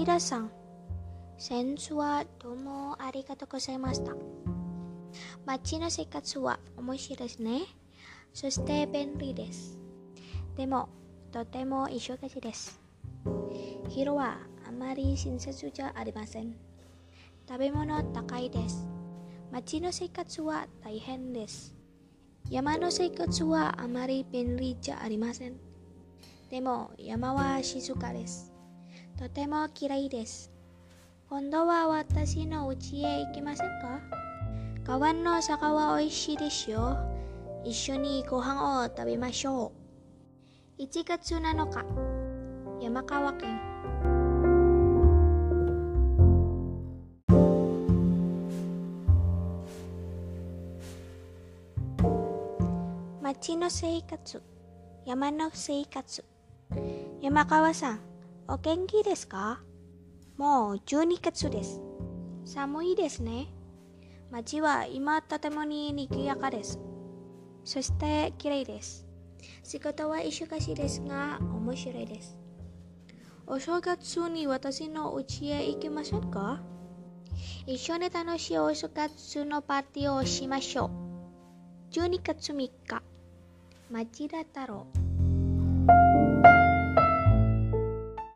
町田さん、先日はどうもありがとうございました。町の生活は面白いですね。そして便利です。でも、とても忙しいです。昼はあまり親切じゃありません。食べ物高いです。町の生活は大変です。山の生活はあまり便利じゃありません。でも山は静かです。とてもきれいです。今度は私の家へ行きませんか？川の坂は美味しいですよ。一緒にご飯を食べましょう。1月7日、山川県。町の生活、山の生活。山川さん、お元気ですか？もう12月です。寒いですね。街は今とてもに賑やかです。そして綺麗です。仕事は忙しいですが面白いです。お正月に私の家へ行きませんか？一緒に楽しいお正月のパーティーをしましょう。12月3日、町田太郎。